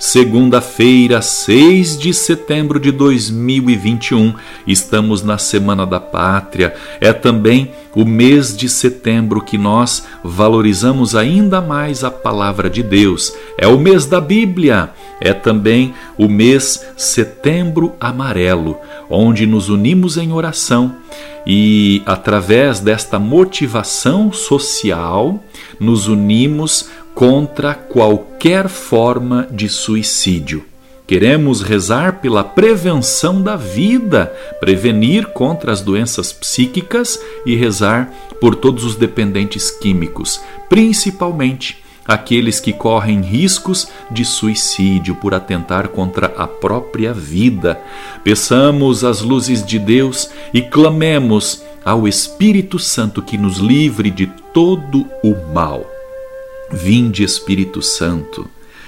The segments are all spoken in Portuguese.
Segunda-feira, 6 de setembro de 2021, estamos na Semana da Pátria. É também o mês de setembro que nós valorizamos ainda mais a palavra de Deus. É o mês da Bíblia. É também o mês Setembro Amarelo, onde nos unimos em oração e, através desta motivação social, nos unimos contra qualquer forma de suicídio. Queremos rezar pela prevenção da vida, prevenir contra as doenças psíquicas e rezar por todos os dependentes químicos, principalmente aqueles que correm riscos de suicídio por atentar contra a própria vida. Peçamos as luzes de Deus e clamemos ao Espírito Santo que nos livre de todo o mal. Vinde, Espírito Santo,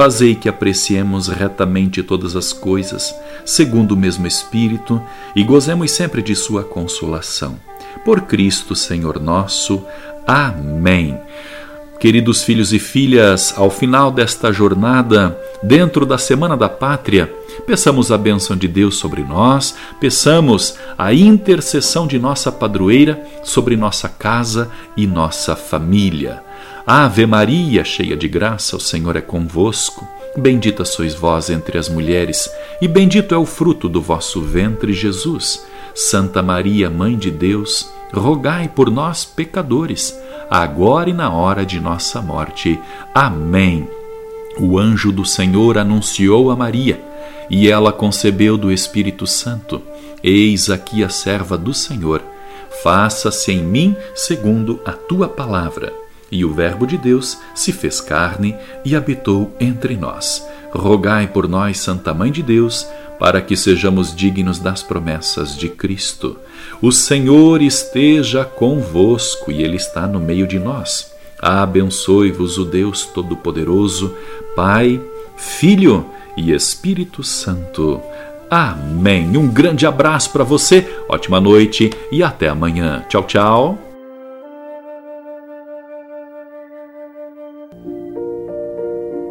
Fazei que apreciemos retamente todas as coisas, segundo o mesmo Espírito, e gozemos sempre de Sua consolação por Cristo Senhor nosso. Amém. Queridos filhos e filhas, ao final desta jornada, dentro da Semana da Pátria, peçamos a bênção de Deus sobre nós, peçamos a intercessão de nossa padroeira sobre nossa casa e nossa família. Ave Maria, cheia de graça, o Senhor é convosco. Bendita sois vós entre as mulheres, e bendito é o fruto do vosso ventre, Jesus. Santa Maria, Mãe de Deus, rogai por nós, pecadores, agora e na hora de nossa morte. Amém. O anjo do Senhor anunciou a Maria, e ela concebeu do Espírito Santo. Eis aqui a serva do Senhor. Faça-se em mim segundo a tua palavra. E o Verbo de Deus se fez carne e habitou entre nós. Rogai por nós, Santa Mãe de Deus, para que sejamos dignos das promessas de Cristo. O Senhor esteja convosco e Ele está no meio de nós. Abençoe-vos o Deus Todo-Poderoso, Pai, Filho e Espírito Santo. Amém. Um grande abraço para você, ótima noite e até amanhã. Tchau, tchau.